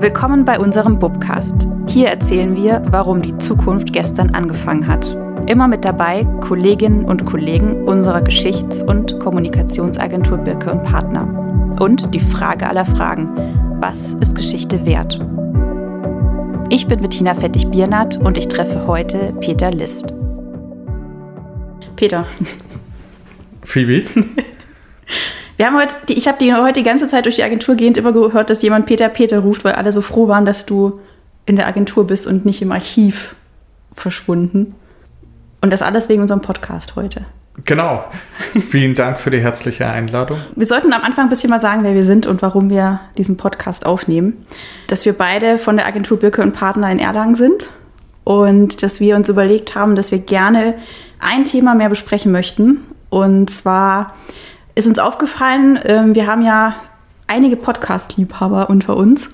Willkommen bei unserem Bubcast. Hier erzählen wir, warum die Zukunft gestern angefangen hat. Immer mit dabei Kolleginnen und Kollegen unserer Geschichts- und Kommunikationsagentur Birke und Partner. Und die Frage aller Fragen: Was ist Geschichte wert? Ich bin Bettina Fettig-Biernat und ich treffe heute Peter List. Peter. Phoebe? Wir haben heute, ich habe die heute die ganze Zeit durch die Agentur gehend immer gehört, dass jemand Peter Peter ruft, weil alle so froh waren, dass du in der Agentur bist und nicht im Archiv verschwunden. Und das alles wegen unserem Podcast heute. Genau. Vielen Dank für die herzliche Einladung. Wir sollten am Anfang ein bisschen mal sagen, wer wir sind und warum wir diesen Podcast aufnehmen. Dass wir beide von der Agentur Birke und Partner in Erlangen sind und dass wir uns überlegt haben, dass wir gerne ein Thema mehr besprechen möchten. Und zwar ist uns aufgefallen, ähm, wir haben ja einige Podcast-Liebhaber unter uns,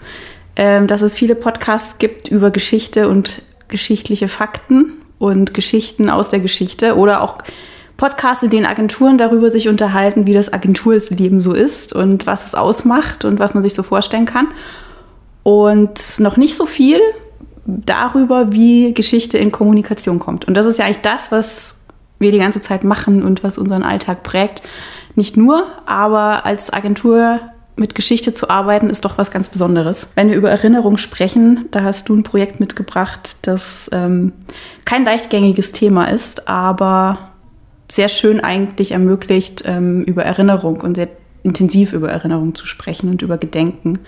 ähm, dass es viele Podcasts gibt über Geschichte und geschichtliche Fakten und Geschichten aus der Geschichte oder auch Podcasts, in denen Agenturen darüber sich unterhalten, wie das Agenturleben so ist und was es ausmacht und was man sich so vorstellen kann. Und noch nicht so viel darüber, wie Geschichte in Kommunikation kommt. Und das ist ja eigentlich das, was wir die ganze Zeit machen und was unseren Alltag prägt. Nicht nur, aber als Agentur mit Geschichte zu arbeiten, ist doch was ganz Besonderes. Wenn wir über Erinnerung sprechen, da hast du ein Projekt mitgebracht, das ähm, kein leichtgängiges Thema ist, aber sehr schön eigentlich ermöglicht, ähm, über Erinnerung und sehr intensiv über Erinnerung zu sprechen und über Gedenken.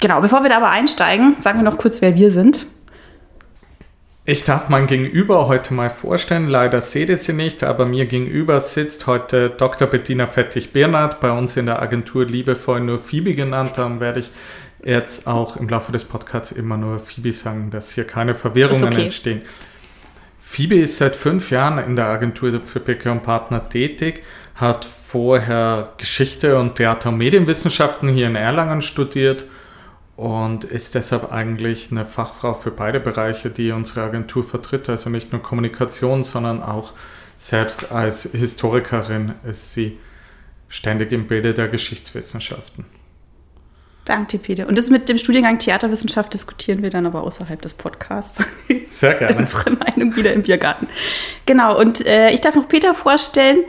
Genau, bevor wir da aber einsteigen, sagen wir noch kurz, wer wir sind. Ich darf mein Gegenüber heute mal vorstellen. Leider seht ihr sie nicht, aber mir gegenüber sitzt heute Dr. Bettina Fettig-Bernhardt, bei uns in der Agentur liebevoll nur Phoebe genannt. Darum werde ich jetzt auch im Laufe des Podcasts immer nur Phoebe sagen, dass hier keine Verwirrungen okay. entstehen. Phoebe ist seit fünf Jahren in der Agentur für PK und Partner tätig, hat vorher Geschichte und Theater- und Medienwissenschaften hier in Erlangen studiert und ist deshalb eigentlich eine Fachfrau für beide Bereiche, die unsere Agentur vertritt. Also nicht nur Kommunikation, sondern auch selbst als Historikerin ist sie ständig im Bilde der Geschichtswissenschaften. Danke, Peter. Und das mit dem Studiengang Theaterwissenschaft diskutieren wir dann aber außerhalb des Podcasts. Sehr gerne. Unsere Meinung wieder im Biergarten. Genau, und äh, ich darf noch Peter vorstellen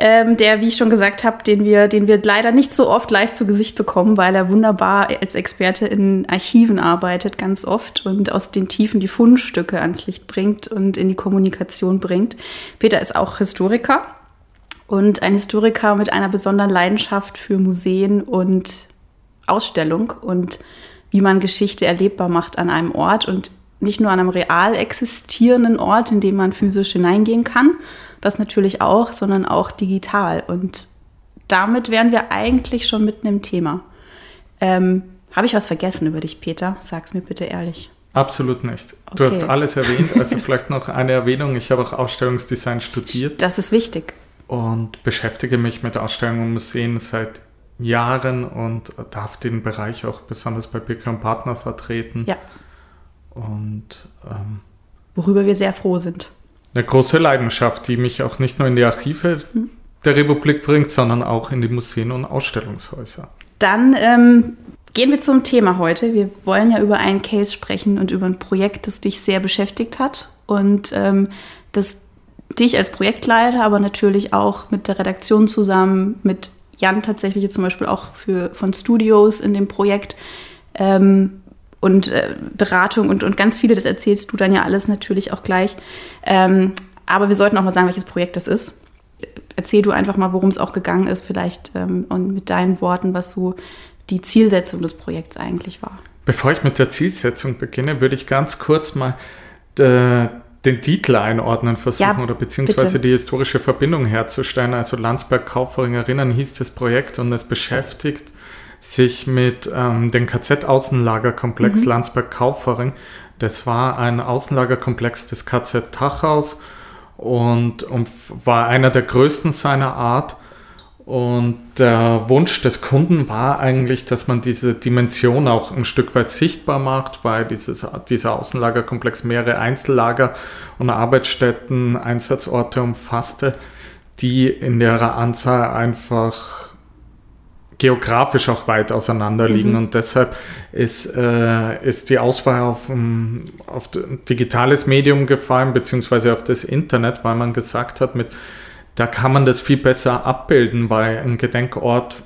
ähm, der, wie ich schon gesagt habe, den wir, den wir leider nicht so oft live zu Gesicht bekommen, weil er wunderbar als Experte in Archiven arbeitet, ganz oft und aus den Tiefen die Fundstücke ans Licht bringt und in die Kommunikation bringt. Peter ist auch Historiker und ein Historiker mit einer besonderen Leidenschaft für Museen und Ausstellung und wie man Geschichte erlebbar macht an einem Ort und nicht nur an einem real existierenden Ort, in dem man physisch hineingehen kann, das natürlich auch, sondern auch digital. Und damit wären wir eigentlich schon mitten im Thema. Ähm, Habe ich was vergessen über dich, Peter? Sag's mir bitte ehrlich. Absolut nicht. Du okay. hast alles erwähnt, also vielleicht noch eine Erwähnung. Ich habe auch Ausstellungsdesign studiert. Das ist wichtig. Und beschäftige mich mit Ausstellungen und Museen seit Jahren und darf den Bereich auch besonders bei Bigger Partner vertreten. Ja. Und ähm, worüber wir sehr froh sind eine große Leidenschaft, die mich auch nicht nur in die Archive hm. der Republik bringt, sondern auch in die Museen und Ausstellungshäuser. Dann ähm, gehen wir zum Thema heute. Wir wollen ja über einen Case sprechen und über ein Projekt, das dich sehr beschäftigt hat und ähm, das dich als Projektleiter, aber natürlich auch mit der Redaktion zusammen, mit Jan tatsächlich zum Beispiel auch für, von Studios in dem Projekt ähm, und äh, Beratung und, und ganz viele, das erzählst du dann ja alles natürlich auch gleich. Ähm, aber wir sollten auch mal sagen, welches Projekt das ist. Erzähl du einfach mal, worum es auch gegangen ist, vielleicht ähm, und mit deinen Worten, was so die Zielsetzung des Projekts eigentlich war. Bevor ich mit der Zielsetzung beginne, würde ich ganz kurz mal äh, den Titel einordnen versuchen ja, oder beziehungsweise bitte. die historische Verbindung herzustellen. Also Landsberg-Kaufering erinnern hieß das Projekt und es beschäftigt sich mit ähm, dem KZ-Außenlagerkomplex mhm. Landsberg-Kaufering. Das war ein Außenlagerkomplex des KZ Tachaus und, und war einer der größten seiner Art. Und der Wunsch des Kunden war eigentlich, dass man diese Dimension auch ein Stück weit sichtbar macht, weil dieses, dieser Außenlagerkomplex mehrere Einzellager und Arbeitsstätten, Einsatzorte umfasste, die in ihrer Anzahl einfach geografisch auch weit auseinander liegen. Mhm. Und deshalb ist, äh, ist die Auswahl auf, um, auf digitales Medium gefallen, beziehungsweise auf das Internet, weil man gesagt hat, mit, da kann man das viel besser abbilden, weil ein Gedenkort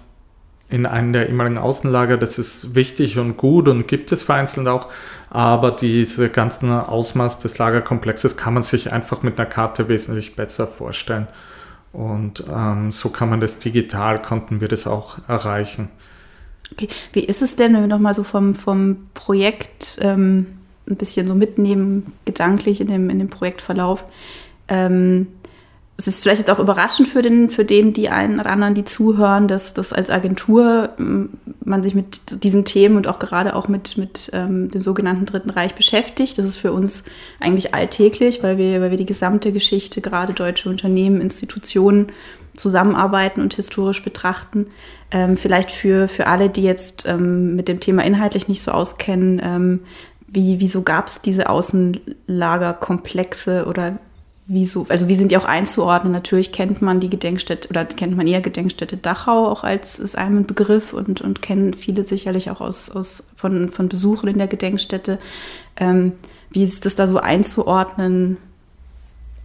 in einem der ehemaligen Außenlager, das ist wichtig und gut und gibt es vereinzelt auch, aber diese ganzen Ausmaß des Lagerkomplexes kann man sich einfach mit einer Karte wesentlich besser vorstellen. Und ähm, so kann man das digital, konnten wir das auch erreichen. Okay. Wie ist es denn, wenn wir nochmal so vom, vom Projekt ähm, ein bisschen so mitnehmen, gedanklich in dem, in dem Projektverlauf? Ähm, es ist vielleicht jetzt auch überraschend für den, für den, die einen oder anderen, die zuhören, dass, dass als Agentur man sich mit diesen Themen und auch gerade auch mit, mit ähm, dem sogenannten Dritten Reich beschäftigt. Das ist für uns eigentlich alltäglich, weil wir, weil wir die gesamte Geschichte, gerade deutsche Unternehmen, Institutionen zusammenarbeiten und historisch betrachten. Ähm, vielleicht für, für alle, die jetzt ähm, mit dem Thema inhaltlich nicht so auskennen, ähm, wie, wieso gab es diese Außenlagerkomplexe oder wieso, also wie sind die auch einzuordnen? Natürlich kennt man die Gedenkstätte oder kennt man eher Gedenkstätte Dachau auch als ist einem Begriff und, und kennen viele sicherlich auch aus, aus von, von Besuchen in der Gedenkstätte. Ähm, wie ist das da so einzuordnen?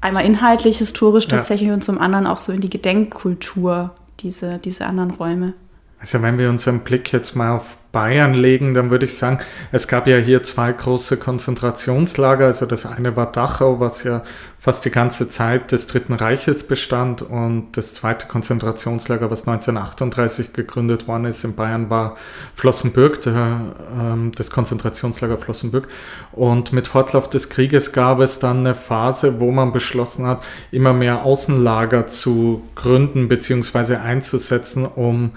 Einmal inhaltlich, historisch tatsächlich ja. und zum anderen auch so in die Gedenkkultur, diese, diese anderen Räume. Also wenn wir unseren Blick jetzt mal auf Bayern legen, dann würde ich sagen, es gab ja hier zwei große Konzentrationslager. Also das eine war Dachau, was ja fast die ganze Zeit des Dritten Reiches bestand. Und das zweite Konzentrationslager, was 1938 gegründet worden ist in Bayern, war Flossenbürg, der, ähm, das Konzentrationslager Flossenbürg. Und mit Fortlauf des Krieges gab es dann eine Phase, wo man beschlossen hat, immer mehr Außenlager zu gründen bzw. einzusetzen, um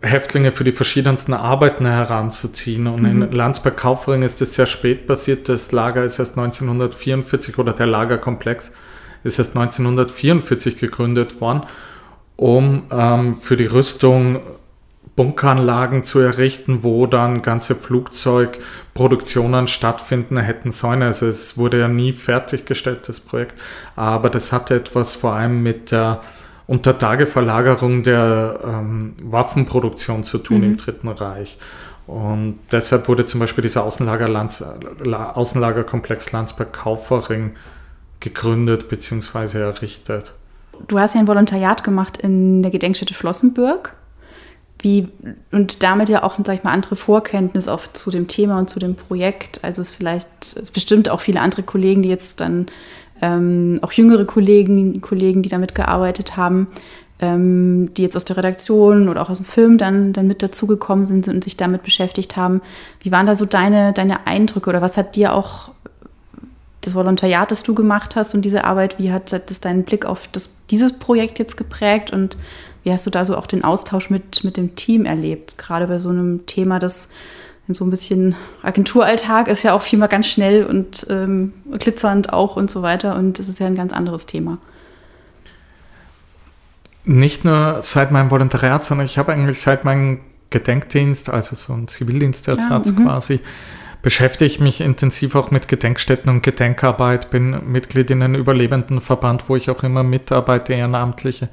Häftlinge für die verschiedensten Arbeiten heranzuziehen. Und mhm. in Landsberg-Kaufering ist es sehr spät passiert. Das Lager ist erst 1944 oder der Lagerkomplex ist erst 1944 gegründet worden, um ähm, für die Rüstung Bunkeranlagen zu errichten, wo dann ganze Flugzeugproduktionen stattfinden hätten sollen. Also es wurde ja nie fertiggestellt, das Projekt. Aber das hatte etwas vor allem mit der unter Tageverlagerung der ähm, Waffenproduktion zu tun mhm. im Dritten Reich. Und deshalb wurde zum Beispiel dieser Außenlager Lanz, Außenlagerkomplex Landsberg-Kaufering gegründet bzw. errichtet. Du hast ja ein Volontariat gemacht in der Gedenkstätte Flossenbürg. Wie, und damit ja auch, sag ich mal, andere Vorkenntnis auch zu dem Thema und zu dem Projekt. Also es vielleicht, es bestimmt auch viele andere Kollegen, die jetzt dann ähm, auch jüngere Kollegen, Kollegen, die damit gearbeitet haben, ähm, die jetzt aus der Redaktion oder auch aus dem Film dann, dann mit dazugekommen sind und sich damit beschäftigt haben. Wie waren da so deine, deine Eindrücke oder was hat dir auch das Volontariat, das du gemacht hast und diese Arbeit, wie hat das deinen Blick auf das, dieses Projekt jetzt geprägt und wie hast du da so auch den Austausch mit, mit dem Team erlebt, gerade bei so einem Thema, das so ein bisschen Agenturalltag ist ja auch viel mal ganz schnell und ähm, glitzernd auch und so weiter. Und das ist ja ein ganz anderes Thema. Nicht nur seit meinem Volontariat, sondern ich habe eigentlich seit meinem Gedenkdienst, also so ein Zivildienstersatz ja, mhm. quasi, beschäftige ich mich intensiv auch mit Gedenkstätten und Gedenkarbeit, bin Mitglied in einem Überlebendenverband, wo ich auch immer mitarbeite, Ehrenamtliche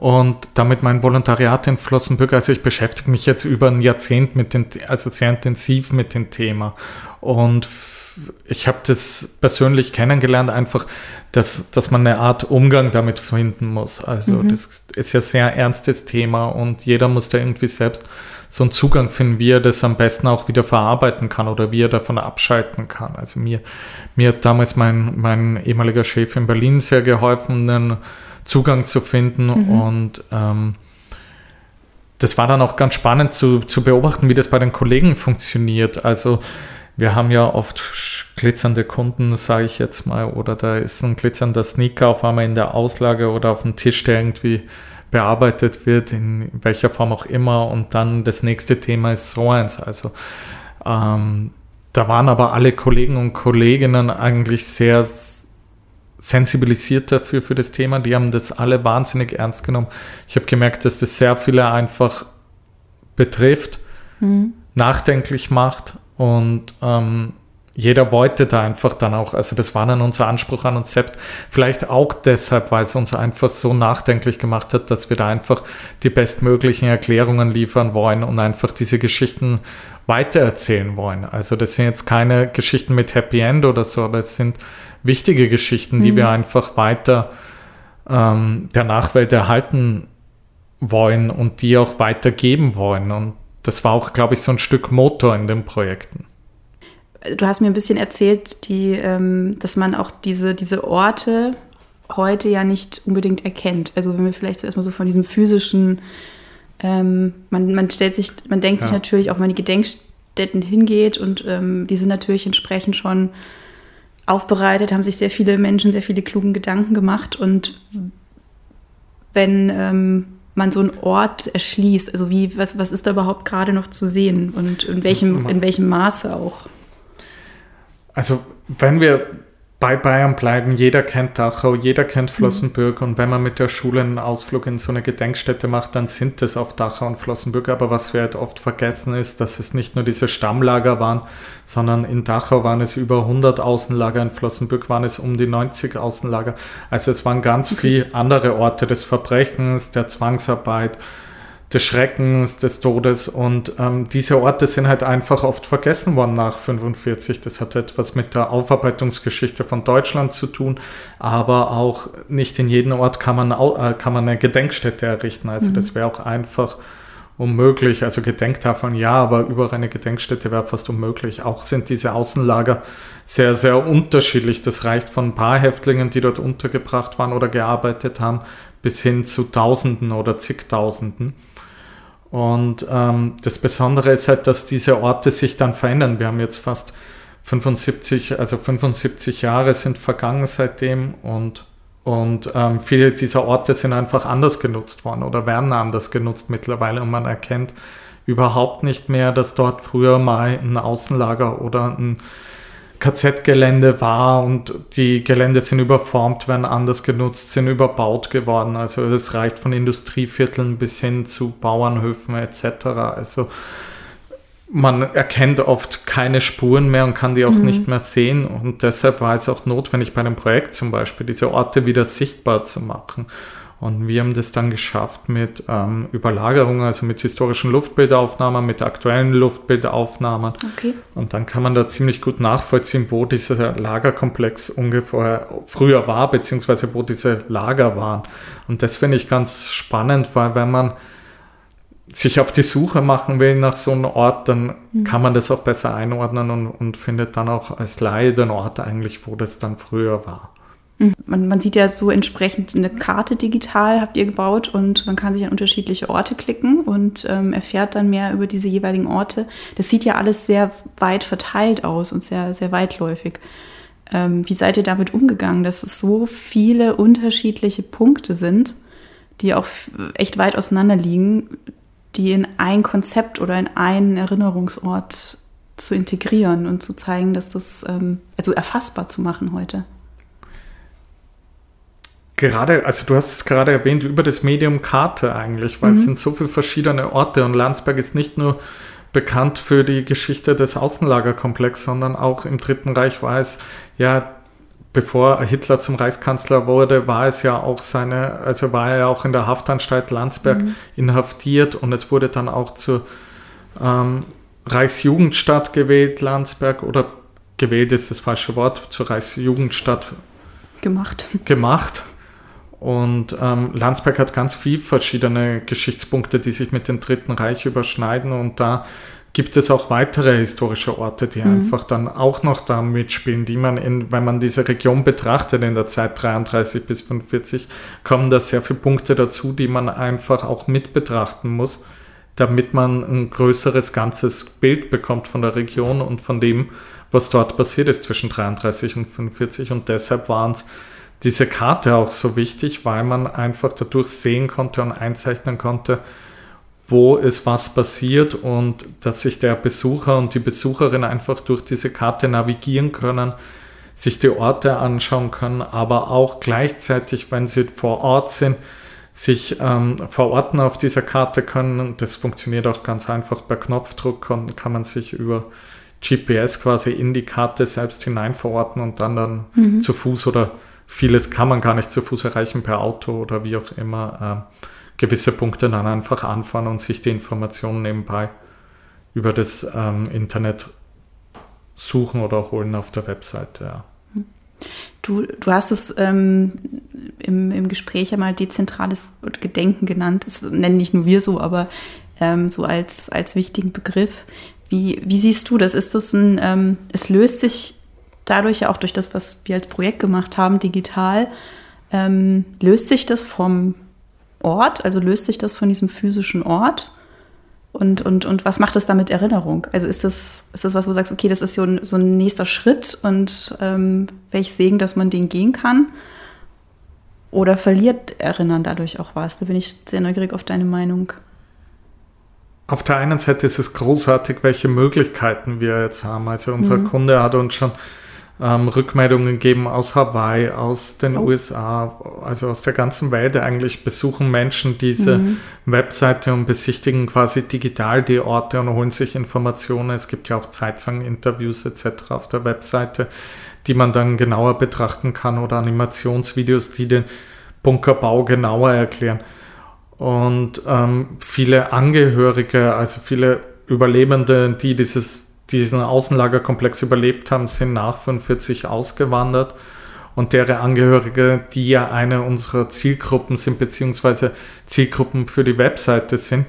und damit mein Volontariat in Flossenbürg, also ich beschäftige mich jetzt über ein Jahrzehnt mit den, also sehr intensiv mit dem Thema. Und ich habe das persönlich kennengelernt, einfach, dass, dass man eine Art Umgang damit finden muss. Also mhm. das ist ja sehr ernstes Thema und jeder muss da irgendwie selbst so einen Zugang finden, wie er das am besten auch wieder verarbeiten kann oder wie er davon abschalten kann. Also mir, mir hat damals mein, mein ehemaliger Chef in Berlin sehr geholfen, einen Zugang zu finden. Mhm. Und ähm, das war dann auch ganz spannend zu, zu beobachten, wie das bei den Kollegen funktioniert. Also wir haben ja oft glitzernde Kunden, sage ich jetzt mal, oder da ist ein glitzernder Sneaker auf einmal in der Auslage oder auf dem Tisch, der irgendwie bearbeitet wird, in welcher Form auch immer. Und dann das nächste Thema ist so eins. Also ähm, da waren aber alle Kollegen und Kolleginnen eigentlich sehr sensibilisiert dafür für das Thema. Die haben das alle wahnsinnig ernst genommen. Ich habe gemerkt, dass das sehr viele einfach betrifft, mhm. nachdenklich macht und ähm, jeder wollte da einfach dann auch, also das war dann unser Anspruch an uns selbst, vielleicht auch deshalb, weil es uns einfach so nachdenklich gemacht hat, dass wir da einfach die bestmöglichen Erklärungen liefern wollen und einfach diese Geschichten weitererzählen wollen. Also das sind jetzt keine Geschichten mit Happy End oder so, aber es sind wichtige Geschichten, die mhm. wir einfach weiter ähm, der Nachwelt erhalten wollen und die auch weitergeben wollen. Und das war auch, glaube ich, so ein Stück Motor in den Projekten du hast mir ein bisschen erzählt, die, ähm, dass man auch diese, diese Orte heute ja nicht unbedingt erkennt. Also wenn wir vielleicht so erstmal so von diesem physischen, ähm, man, man stellt sich, man denkt ja. sich natürlich auch, wenn man die Gedenkstätten hingeht und ähm, die sind natürlich entsprechend schon aufbereitet, haben sich sehr viele Menschen sehr viele klugen Gedanken gemacht und wenn ähm, man so einen Ort erschließt, also wie, was, was ist da überhaupt gerade noch zu sehen und in welchem, in welchem Maße auch? Also wenn wir bei Bayern bleiben, jeder kennt Dachau, jeder kennt Flossenbürg mhm. und wenn man mit der Schule einen Ausflug in so eine Gedenkstätte macht, dann sind es auf Dachau und Flossenbürg. Aber was wir halt oft vergessen ist, dass es nicht nur diese Stammlager waren, sondern in Dachau waren es über 100 Außenlager, in Flossenbürg waren es um die 90 Außenlager. Also es waren ganz okay. viele andere Orte des Verbrechens, der Zwangsarbeit, des Schreckens, des Todes. Und ähm, diese Orte sind halt einfach oft vergessen worden nach 45. Das hat etwas mit der Aufarbeitungsgeschichte von Deutschland zu tun, aber auch nicht in jedem Ort kann man, äh, kann man eine Gedenkstätte errichten. Also mhm. das wäre auch einfach unmöglich. Also Gedenktafeln ja, aber über eine Gedenkstätte wäre fast unmöglich. Auch sind diese Außenlager sehr, sehr unterschiedlich. Das reicht von ein paar Häftlingen, die dort untergebracht waren oder gearbeitet haben, bis hin zu Tausenden oder zigtausenden. Und ähm, das Besondere ist halt, dass diese Orte sich dann verändern. Wir haben jetzt fast 75, also 75 Jahre sind vergangen seitdem und, und ähm, viele dieser Orte sind einfach anders genutzt worden oder werden anders genutzt mittlerweile und man erkennt überhaupt nicht mehr, dass dort früher mal ein Außenlager oder ein KZ-Gelände war und die Gelände sind überformt, werden anders genutzt, sind überbaut geworden. Also es reicht von Industrievierteln bis hin zu Bauernhöfen etc. Also man erkennt oft keine Spuren mehr und kann die auch mhm. nicht mehr sehen. Und deshalb war es auch notwendig bei einem Projekt zum Beispiel, diese Orte wieder sichtbar zu machen. Und wir haben das dann geschafft mit ähm, Überlagerungen, also mit historischen Luftbildaufnahmen, mit aktuellen Luftbildaufnahmen. Okay. Und dann kann man da ziemlich gut nachvollziehen, wo dieser Lagerkomplex ungefähr früher war, beziehungsweise wo diese Lager waren. Und das finde ich ganz spannend, weil wenn man sich auf die Suche machen will nach so einem Ort, dann mhm. kann man das auch besser einordnen und, und findet dann auch als Laie den Ort eigentlich, wo das dann früher war. Man, man, sieht ja so entsprechend eine Karte digital, habt ihr gebaut und man kann sich an unterschiedliche Orte klicken und ähm, erfährt dann mehr über diese jeweiligen Orte. Das sieht ja alles sehr weit verteilt aus und sehr, sehr weitläufig. Ähm, wie seid ihr damit umgegangen, dass es so viele unterschiedliche Punkte sind, die auch echt weit auseinander liegen, die in ein Konzept oder in einen Erinnerungsort zu integrieren und zu zeigen, dass das, ähm, also erfassbar zu machen heute? Gerade, also du hast es gerade erwähnt, über das Medium Karte eigentlich, weil mhm. es sind so viele verschiedene Orte und Landsberg ist nicht nur bekannt für die Geschichte des Außenlagerkomplexes, sondern auch im Dritten Reich war es ja, bevor Hitler zum Reichskanzler wurde, war es ja auch seine, also war er ja auch in der Haftanstalt Landsberg mhm. inhaftiert und es wurde dann auch zur ähm, Reichsjugendstadt gewählt, Landsberg, oder gewählt ist das falsche Wort, zur Reichsjugendstadt gemacht. Gemacht. Und ähm, Landsberg hat ganz viele verschiedene Geschichtspunkte, die sich mit dem Dritten Reich überschneiden. Und da gibt es auch weitere historische Orte, die mhm. einfach dann auch noch da mitspielen, die man, in, wenn man diese Region betrachtet in der Zeit 33 bis 45, kommen da sehr viele Punkte dazu, die man einfach auch mit betrachten muss, damit man ein größeres ganzes Bild bekommt von der Region und von dem, was dort passiert ist zwischen 33 und 45. Und deshalb waren es diese Karte auch so wichtig, weil man einfach dadurch sehen konnte und einzeichnen konnte, wo ist was passiert und dass sich der Besucher und die Besucherin einfach durch diese Karte navigieren können, sich die Orte anschauen können, aber auch gleichzeitig, wenn sie vor Ort sind, sich ähm, verorten auf dieser Karte können. Das funktioniert auch ganz einfach per Knopfdruck und kann man sich über GPS quasi in die Karte selbst hinein verorten und dann dann mhm. zu Fuß oder vieles kann man gar nicht zu Fuß erreichen per Auto oder wie auch immer äh, gewisse Punkte dann einfach anfahren und sich die Informationen nebenbei über das ähm, Internet suchen oder holen auf der Webseite. Ja. Du, du hast es ähm, im, im Gespräch ja mal dezentrales Gedenken genannt. Das nennen nicht nur wir so, aber ähm, so als, als wichtigen Begriff. Wie, wie siehst du das? Ist das ein, ähm, es löst sich dadurch ja auch durch das, was wir als Projekt gemacht haben, digital, ähm, löst sich das vom Ort, also löst sich das von diesem physischen Ort? Und, und, und was macht es da mit Erinnerung? Also ist das, ist das was, wo du sagst, okay, das ist so ein, so ein nächster Schritt und ähm, welch Segen, dass man den gehen kann? Oder verliert Erinnern dadurch auch was? Da bin ich sehr neugierig auf deine Meinung. Auf der einen Seite ist es großartig, welche Möglichkeiten wir jetzt haben. Also unser mhm. Kunde hat uns schon ähm, Rückmeldungen geben aus Hawaii, aus den oh. USA, also aus der ganzen Welt eigentlich besuchen Menschen diese mhm. Webseite und besichtigen quasi digital die Orte und holen sich Informationen. Es gibt ja auch Zeitzeugen-Interviews etc. auf der Webseite, die man dann genauer betrachten kann oder Animationsvideos, die den Bunkerbau genauer erklären. Und ähm, viele Angehörige, also viele Überlebende, die dieses diesen Außenlagerkomplex überlebt haben, sind nach 45 ausgewandert und deren Angehörige, die ja eine unserer Zielgruppen sind, beziehungsweise Zielgruppen für die Webseite sind,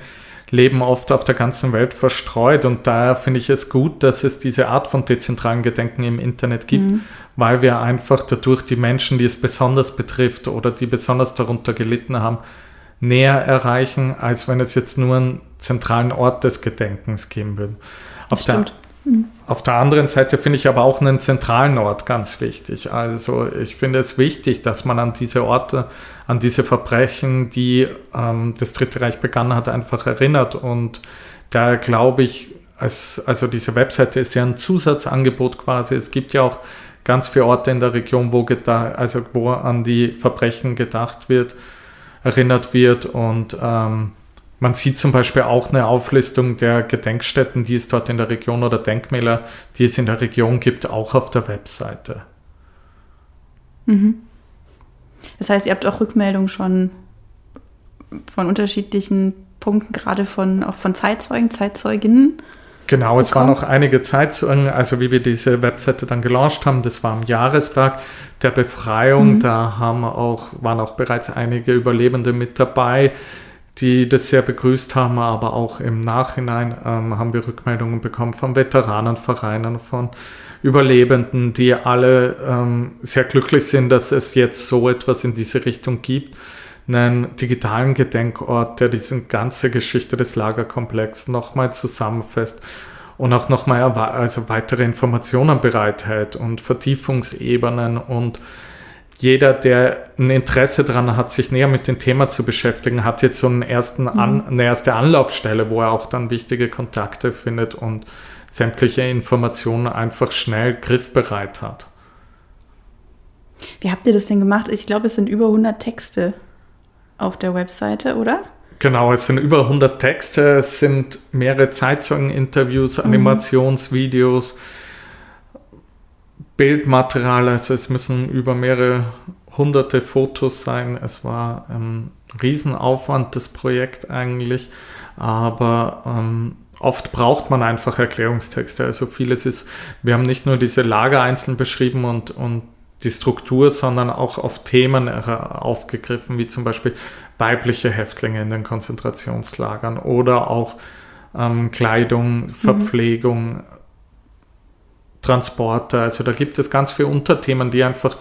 leben oft auf der ganzen Welt verstreut. Und daher finde ich es gut, dass es diese Art von dezentralen Gedenken im Internet gibt, mhm. weil wir einfach dadurch die Menschen, die es besonders betrifft oder die besonders darunter gelitten haben, näher erreichen, als wenn es jetzt nur einen zentralen Ort des Gedenkens geben würde. Auf der, auf der anderen Seite finde ich aber auch einen zentralen Ort ganz wichtig. Also ich finde es wichtig, dass man an diese Orte, an diese Verbrechen, die ähm, das Dritte Reich begangen hat, einfach erinnert. Und da glaube ich, als, also diese Webseite ist ja ein Zusatzangebot quasi. Es gibt ja auch ganz viele Orte in der Region, wo, also wo an die Verbrechen gedacht wird, erinnert wird und ähm, man sieht zum Beispiel auch eine Auflistung der Gedenkstätten, die es dort in der Region oder Denkmäler, die es in der Region gibt, auch auf der Webseite. Mhm. Das heißt, ihr habt auch Rückmeldungen schon von unterschiedlichen Punkten, gerade von, auch von Zeitzeugen, Zeitzeuginnen. Genau, es waren auch einige Zeitzeugen, also wie wir diese Webseite dann gelauncht haben, das war am Jahrestag der Befreiung, mhm. da haben auch, waren auch bereits einige Überlebende mit dabei die das sehr begrüßt haben, aber auch im Nachhinein ähm, haben wir Rückmeldungen bekommen von Veteranenvereinen, von Überlebenden, die alle ähm, sehr glücklich sind, dass es jetzt so etwas in diese Richtung gibt. Einen digitalen Gedenkort, der diese ganze Geschichte des Lagerkomplexes nochmal zusammenfasst und auch nochmal also weitere Informationen bereithält und Vertiefungsebenen und jeder, der ein Interesse daran hat, sich näher mit dem Thema zu beschäftigen, hat jetzt so einen ersten An mhm. eine erste Anlaufstelle, wo er auch dann wichtige Kontakte findet und sämtliche Informationen einfach schnell griffbereit hat. Wie habt ihr das denn gemacht? Ich glaube, es sind über 100 Texte auf der Webseite, oder? Genau, es sind über 100 Texte, es sind mehrere Zeitzeugen-Interviews, mhm. Bildmaterial, also es müssen über mehrere hunderte Fotos sein. Es war ein Riesenaufwand, das Projekt eigentlich, aber ähm, oft braucht man einfach Erklärungstexte. Also vieles ist, wir haben nicht nur diese Lager einzeln beschrieben und, und die Struktur, sondern auch auf Themen aufgegriffen, wie zum Beispiel weibliche Häftlinge in den Konzentrationslagern oder auch ähm, Kleidung, mhm. Verpflegung, mhm. Transporter. Also da gibt es ganz viele Unterthemen, die einfach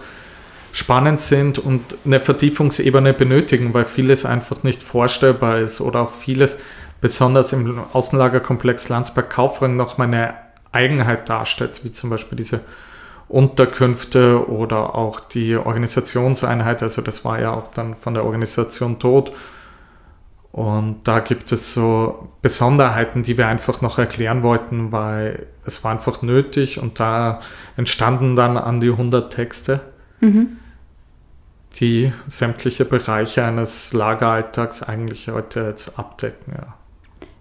spannend sind und eine Vertiefungsebene benötigen, weil vieles einfach nicht vorstellbar ist oder auch vieles, besonders im Außenlagerkomplex Landsberg-Kaufring, noch mal eine Eigenheit darstellt, wie zum Beispiel diese Unterkünfte oder auch die Organisationseinheit. Also das war ja auch dann von der Organisation tot und da gibt es so Besonderheiten, die wir einfach noch erklären wollten, weil es war einfach nötig und da entstanden dann an die 100 Texte, mhm. die sämtliche Bereiche eines Lageralltags eigentlich heute jetzt abdecken. Ja.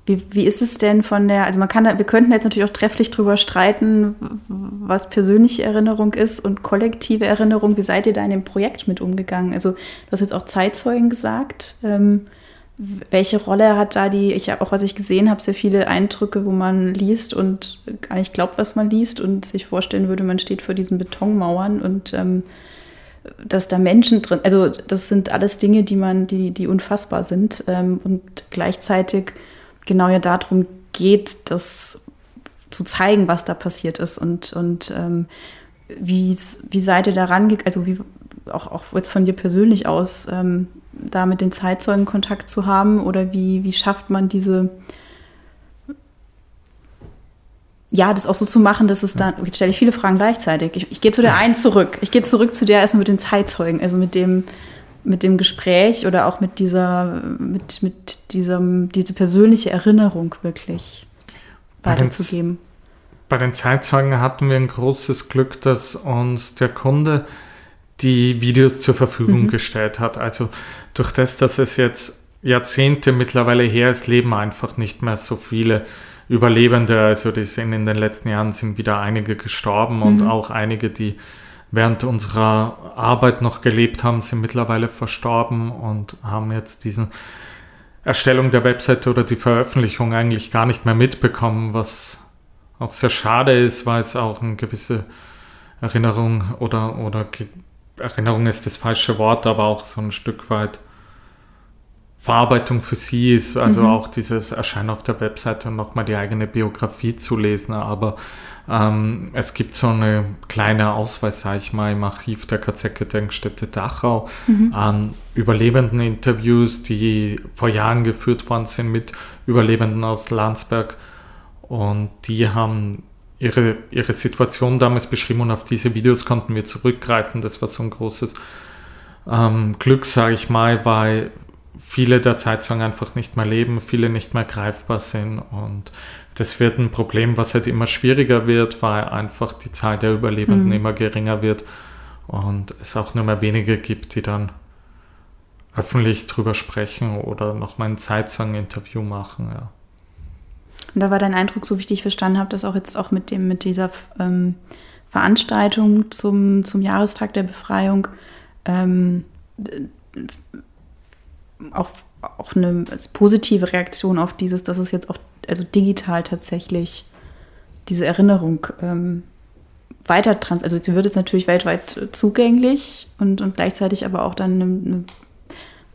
Wie, wie ist es denn von der, also man kann wir könnten jetzt natürlich auch trefflich drüber streiten, was persönliche Erinnerung ist und kollektive Erinnerung. Wie seid ihr da in dem Projekt mit umgegangen? Also du hast jetzt auch Zeitzeugen gesagt. Ähm, welche Rolle hat da die, ich habe auch, was ich gesehen habe, sehr viele Eindrücke, wo man liest und gar nicht glaubt, was man liest und sich vorstellen würde, man steht vor diesen Betonmauern und ähm, dass da Menschen drin, also das sind alles Dinge, die man, die, die unfassbar sind ähm, und gleichzeitig genau ja darum geht, das zu zeigen, was da passiert ist und, und ähm, wie, seid ihr da rangegangen, also wie auch, auch jetzt von dir persönlich aus, ähm, da mit den Zeitzeugen Kontakt zu haben oder wie, wie schafft man diese, ja, das auch so zu machen, dass es dann, jetzt stelle ich viele Fragen gleichzeitig. Ich, ich gehe zu der einen zurück. Ich gehe zurück zu der erstmal mit den Zeitzeugen, also mit dem, mit dem Gespräch oder auch mit dieser, mit, mit diesem, diese persönliche Erinnerung wirklich weiterzugeben. Bei den Zeitzeugen hatten wir ein großes Glück, dass uns der Kunde die Videos zur Verfügung mhm. gestellt hat. Also durch das, dass es jetzt Jahrzehnte mittlerweile her ist, leben einfach nicht mehr so viele Überlebende. Also die sind in den letzten Jahren sind wieder einige gestorben mhm. und auch einige, die während unserer Arbeit noch gelebt haben, sind mittlerweile verstorben und haben jetzt diesen Erstellung der Webseite oder die Veröffentlichung eigentlich gar nicht mehr mitbekommen, was auch sehr schade ist, weil es auch eine gewisse Erinnerung oder, oder Erinnerung ist das falsche Wort, aber auch so ein Stück weit Verarbeitung für sie ist, also mhm. auch dieses Erscheinen auf der Webseite und nochmal die eigene Biografie zu lesen. Aber ähm, es gibt so eine kleine Ausweis, sage ich mal, im Archiv der KZ-Gedenkstätte Dachau mhm. an überlebenden Interviews, die vor Jahren geführt worden sind mit Überlebenden aus Landsberg. Und die haben ihre, ihre Situation damals beschrieben und auf diese Videos konnten wir zurückgreifen. Das war so ein großes ähm, Glück, sage ich mal, weil viele der Zeitzeugen einfach nicht mehr leben, viele nicht mehr greifbar sind und das wird ein Problem, was halt immer schwieriger wird, weil einfach die Zahl der Überlebenden mhm. immer geringer wird und es auch nur mehr wenige gibt, die dann öffentlich drüber sprechen oder nochmal ein Zeitzeugen-Interview machen, ja. Und da war dein Eindruck, so wie ich dich verstanden habe, dass auch jetzt auch mit dem, mit dieser ähm, Veranstaltung zum, zum Jahrestag der Befreiung ähm, auch, auch eine positive Reaktion auf dieses, dass es jetzt auch also digital tatsächlich diese Erinnerung ähm, weiter trans, also sie wird jetzt natürlich weltweit zugänglich und, und gleichzeitig aber auch dann eine, eine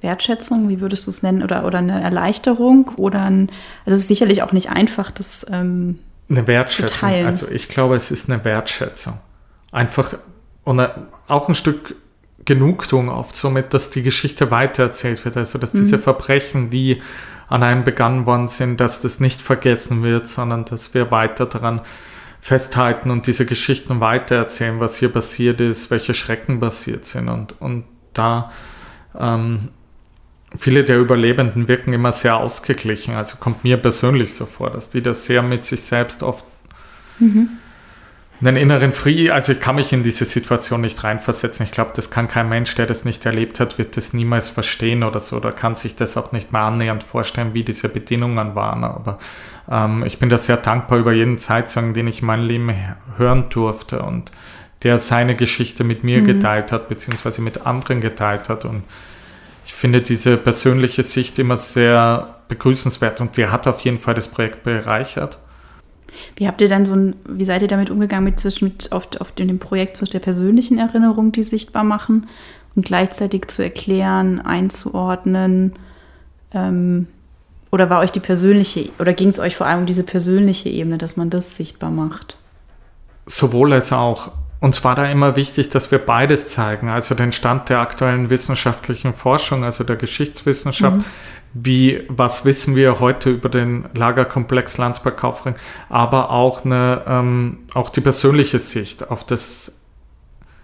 Wertschätzung, wie würdest du es nennen, oder, oder eine Erleichterung oder ein, also es ist sicherlich auch nicht einfach, das ähm, eine Wertschätzung. Zu teilen. Also ich glaube, es ist eine Wertschätzung. Einfach und auch ein Stück Genugtuung oft somit, dass die Geschichte weitererzählt wird. Also dass mhm. diese Verbrechen, die an einem begangen worden sind, dass das nicht vergessen wird, sondern dass wir weiter daran festhalten und diese Geschichten weitererzählen, was hier passiert ist, welche Schrecken passiert sind. Und, und da ähm, viele der Überlebenden wirken immer sehr ausgeglichen. Also kommt mir persönlich so vor, dass die das sehr mit sich selbst oft mhm einen inneren Frieden, also ich kann mich in diese Situation nicht reinversetzen. Ich glaube, das kann kein Mensch, der das nicht erlebt hat, wird das niemals verstehen oder so, oder kann sich das auch nicht mal annähernd vorstellen, wie diese Bedingungen waren. Aber ähm, ich bin da sehr dankbar über jeden Zeitzeugen, den ich in meinem Leben hören durfte und der seine Geschichte mit mir mhm. geteilt hat, beziehungsweise mit anderen geteilt hat. Und ich finde diese persönliche Sicht immer sehr begrüßenswert und die hat auf jeden Fall das Projekt bereichert. Wie habt ihr dann so ein, wie seid ihr damit umgegangen mit zwischen mit auf, auf dem Projekt zwischen der persönlichen Erinnerung, die sichtbar machen und gleichzeitig zu erklären, einzuordnen? Ähm, oder war euch die persönliche, oder ging es euch vor allem um diese persönliche Ebene, dass man das sichtbar macht? Sowohl als auch. Uns war da immer wichtig, dass wir beides zeigen, also den Stand der aktuellen wissenschaftlichen Forschung, also der Geschichtswissenschaft, mhm. Wie, was wissen wir heute über den Lagerkomplex Landsberg-Kaufring, aber auch, eine, ähm, auch die persönliche Sicht auf das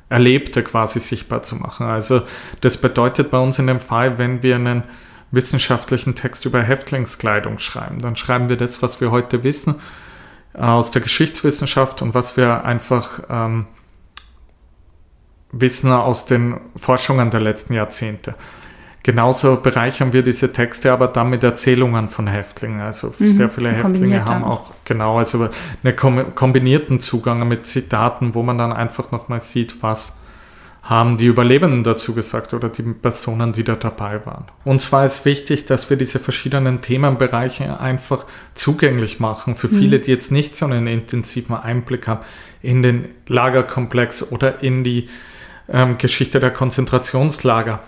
Erlebte quasi sichtbar zu machen. Also das bedeutet bei uns in dem Fall, wenn wir einen wissenschaftlichen Text über Häftlingskleidung schreiben, dann schreiben wir das, was wir heute wissen äh, aus der Geschichtswissenschaft und was wir einfach ähm, wissen aus den Forschungen der letzten Jahrzehnte. Genauso bereichern wir diese Texte aber dann mit Erzählungen von Häftlingen. Also mhm, sehr viele Häftlinge haben auch, genau, also einen kombinierten Zugang mit Zitaten, wo man dann einfach nochmal sieht, was haben die Überlebenden dazu gesagt oder die Personen, die da dabei waren. Und zwar ist wichtig, dass wir diese verschiedenen Themenbereiche einfach zugänglich machen für viele, mhm. die jetzt nicht so einen intensiven Einblick haben in den Lagerkomplex oder in die ähm, Geschichte der Konzentrationslager.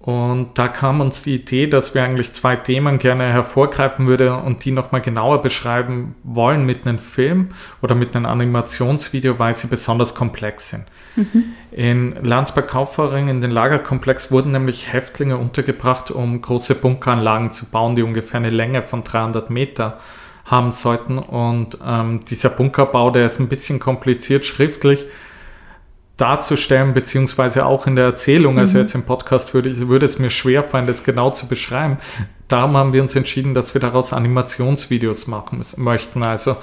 Und da kam uns die Idee, dass wir eigentlich zwei Themen gerne hervorgreifen würden und die nochmal genauer beschreiben wollen mit einem Film oder mit einem Animationsvideo, weil sie besonders komplex sind. Mhm. In Landsberg-Kaufering, in den Lagerkomplex, wurden nämlich Häftlinge untergebracht, um große Bunkeranlagen zu bauen, die ungefähr eine Länge von 300 Meter haben sollten. Und ähm, dieser Bunkerbau, der ist ein bisschen kompliziert schriftlich darzustellen, beziehungsweise auch in der Erzählung, also mhm. jetzt im Podcast würde, würde es mir schwer fallen, das genau zu beschreiben. Darum haben wir uns entschieden, dass wir daraus Animationsvideos machen möchten. Also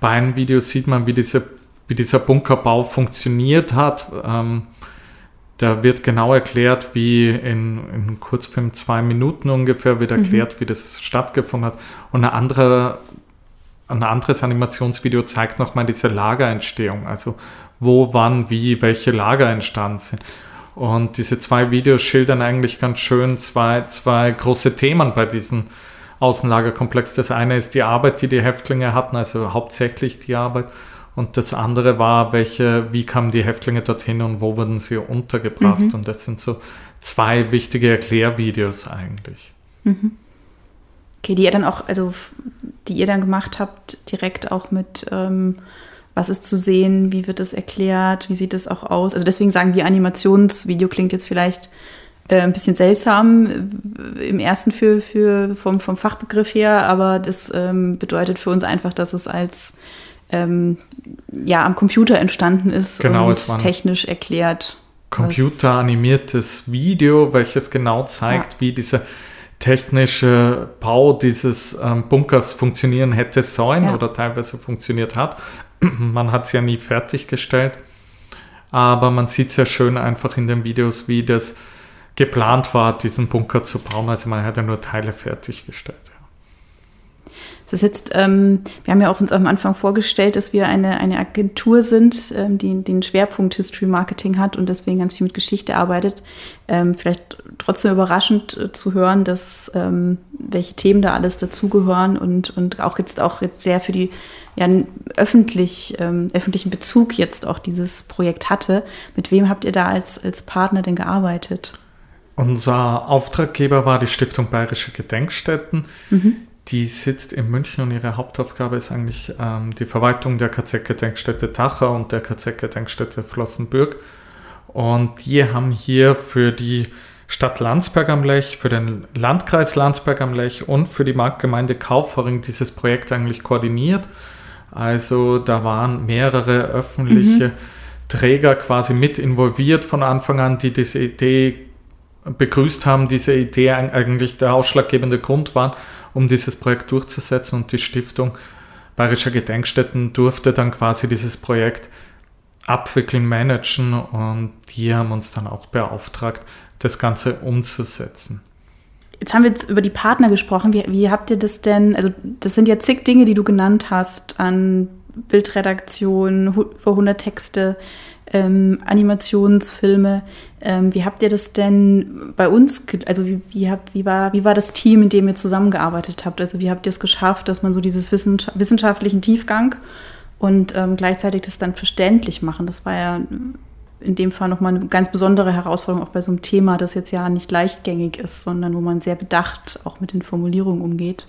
bei einem Video sieht man, wie, diese, wie dieser Bunkerbau funktioniert hat. Ähm, da wird genau erklärt, wie in, in Kurzfilm zwei Minuten ungefähr wird mhm. erklärt, mhm. wie das stattgefunden hat. Und eine andere, ein anderes Animationsvideo zeigt nochmal diese Lagerentstehung. Also wo, wann, wie, welche Lager entstanden sind. Und diese zwei Videos schildern eigentlich ganz schön zwei, zwei große Themen bei diesem Außenlagerkomplex. Das eine ist die Arbeit, die die Häftlinge hatten, also hauptsächlich die Arbeit. Und das andere war, welche, wie kamen die Häftlinge dorthin und wo wurden sie untergebracht. Mhm. Und das sind so zwei wichtige Erklärvideos eigentlich. Mhm. Okay, die ihr dann auch, also die ihr dann gemacht habt, direkt auch mit ähm, was ist zu sehen, wie wird es erklärt, wie sieht es auch aus. Also deswegen sagen wir, Animationsvideo klingt jetzt vielleicht äh, ein bisschen seltsam äh, im ersten für, für vom, vom Fachbegriff her, aber das ähm, bedeutet für uns einfach, dass es als ähm, ja am Computer entstanden ist genau, und technisch erklärt. Computeranimiertes Video, welches genau zeigt, ja. wie dieser technische Bau dieses ähm, Bunkers funktionieren hätte sollen ja. oder teilweise funktioniert hat. Man hat es ja nie fertiggestellt, aber man sieht sehr schön einfach in den Videos, wie das geplant war, diesen Bunker zu bauen. Also man hat ja nur Teile fertiggestellt. Das ist jetzt, ähm, wir haben ja auch uns am Anfang vorgestellt, dass wir eine, eine Agentur sind, ähm, die den Schwerpunkt History Marketing hat und deswegen ganz viel mit Geschichte arbeitet. Ähm, vielleicht trotzdem überraschend äh, zu hören, dass ähm, welche Themen da alles dazugehören und, und auch jetzt auch jetzt sehr für die ja, öffentlich, ähm, öffentlichen Bezug jetzt auch dieses Projekt hatte. Mit wem habt ihr da als, als Partner denn gearbeitet? Unser Auftraggeber war die Stiftung Bayerische Gedenkstätten. Mhm. Die sitzt in München und ihre Hauptaufgabe ist eigentlich ähm, die Verwaltung der KZ-Gedenkstätte Dachau und der KZ-Gedenkstätte Flossenbürg. Und die haben hier für die Stadt Landsberg am Lech, für den Landkreis Landsberg am Lech und für die Marktgemeinde Kaufering dieses Projekt eigentlich koordiniert. Also da waren mehrere öffentliche mhm. Träger quasi mit involviert von Anfang an, die diese Idee begrüßt haben, diese Idee eigentlich der ausschlaggebende Grund war um dieses Projekt durchzusetzen. Und die Stiftung Bayerischer Gedenkstätten durfte dann quasi dieses Projekt abwickeln, managen und die haben uns dann auch beauftragt, das Ganze umzusetzen. Jetzt haben wir jetzt über die Partner gesprochen. Wie, wie habt ihr das denn? Also, das sind ja zig Dinge, die du genannt hast an Bildredaktion, über 100 Texte, ähm, Animationsfilme. Ähm, wie habt ihr das denn bei uns, also wie, wie, habt, wie, war, wie war das Team, in dem ihr zusammengearbeitet habt? Also wie habt ihr es geschafft, dass man so dieses wissenschaftlichen Tiefgang und ähm, gleichzeitig das dann verständlich machen? Das war ja in dem Fall nochmal eine ganz besondere Herausforderung, auch bei so einem Thema, das jetzt ja nicht leichtgängig ist, sondern wo man sehr bedacht auch mit den Formulierungen umgeht.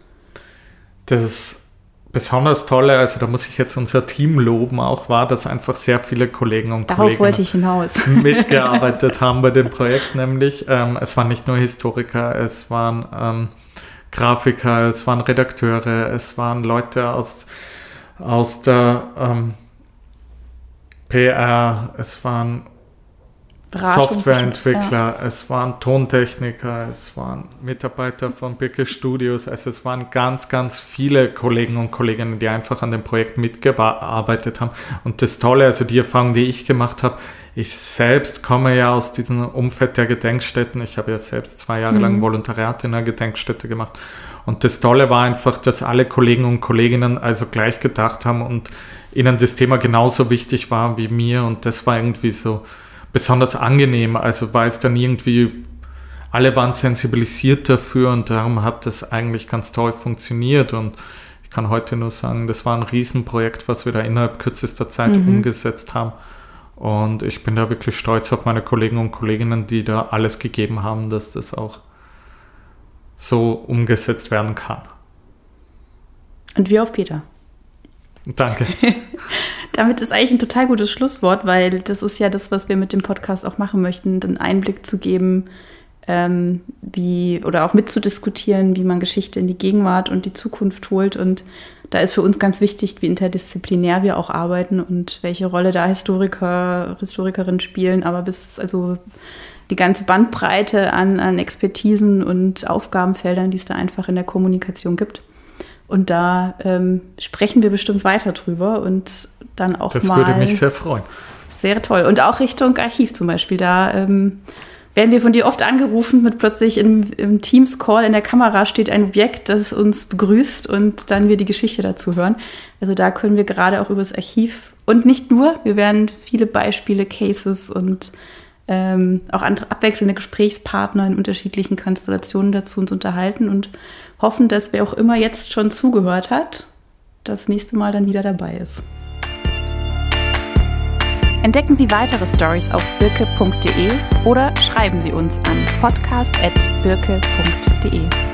Das besonders tolle, also da muss ich jetzt unser Team loben, auch war, dass einfach sehr viele Kollegen und Darauf Kollegen wollte ich hinaus. mitgearbeitet haben bei dem Projekt, nämlich ähm, es waren nicht nur Historiker, es waren ähm, Grafiker, es waren Redakteure, es waren Leute aus, aus der ähm, PR, es waren Softwareentwickler, ja. es waren Tontechniker, es waren Mitarbeiter von Birke Studios, also es waren ganz, ganz viele Kollegen und Kolleginnen, die einfach an dem Projekt mitgearbeitet haben. Und das Tolle, also die Erfahrung, die ich gemacht habe, ich selbst komme ja aus diesem Umfeld der Gedenkstätten. Ich habe ja selbst zwei Jahre mhm. lang Volontariat in einer Gedenkstätte gemacht. Und das Tolle war einfach, dass alle Kollegen und Kolleginnen also gleich gedacht haben und ihnen das Thema genauso wichtig war wie mir. Und das war irgendwie so, besonders angenehm. Also war es dann irgendwie, alle waren sensibilisiert dafür und darum hat das eigentlich ganz toll funktioniert. Und ich kann heute nur sagen, das war ein Riesenprojekt, was wir da innerhalb kürzester Zeit mhm. umgesetzt haben. Und ich bin da wirklich stolz auf meine Kollegen und Kolleginnen, die da alles gegeben haben, dass das auch so umgesetzt werden kann. Und wir auf Peter. Danke. Damit ist eigentlich ein total gutes Schlusswort, weil das ist ja das, was wir mit dem Podcast auch machen möchten, einen Einblick zu geben, ähm, wie oder auch mitzudiskutieren, wie man Geschichte in die Gegenwart und die Zukunft holt. Und da ist für uns ganz wichtig, wie interdisziplinär wir auch arbeiten und welche Rolle da Historiker, Historikerinnen spielen, aber bis also die ganze Bandbreite an, an Expertisen und Aufgabenfeldern, die es da einfach in der Kommunikation gibt. Und da ähm, sprechen wir bestimmt weiter drüber und dann auch das mal. Das würde mich sehr freuen. Das wäre toll. Und auch Richtung Archiv zum Beispiel. Da ähm, werden wir von dir oft angerufen mit plötzlich im, im Teams-Call in der Kamera steht ein Objekt, das uns begrüßt und dann wir die Geschichte dazu hören. Also da können wir gerade auch über das Archiv und nicht nur, wir werden viele Beispiele, Cases und ähm, auch andere abwechselnde Gesprächspartner in unterschiedlichen Konstellationen dazu uns unterhalten und hoffen, dass wer auch immer jetzt schon zugehört hat, das nächste Mal dann wieder dabei ist. Entdecken Sie weitere Stories auf birke.de oder schreiben Sie uns an podcast.birke.de.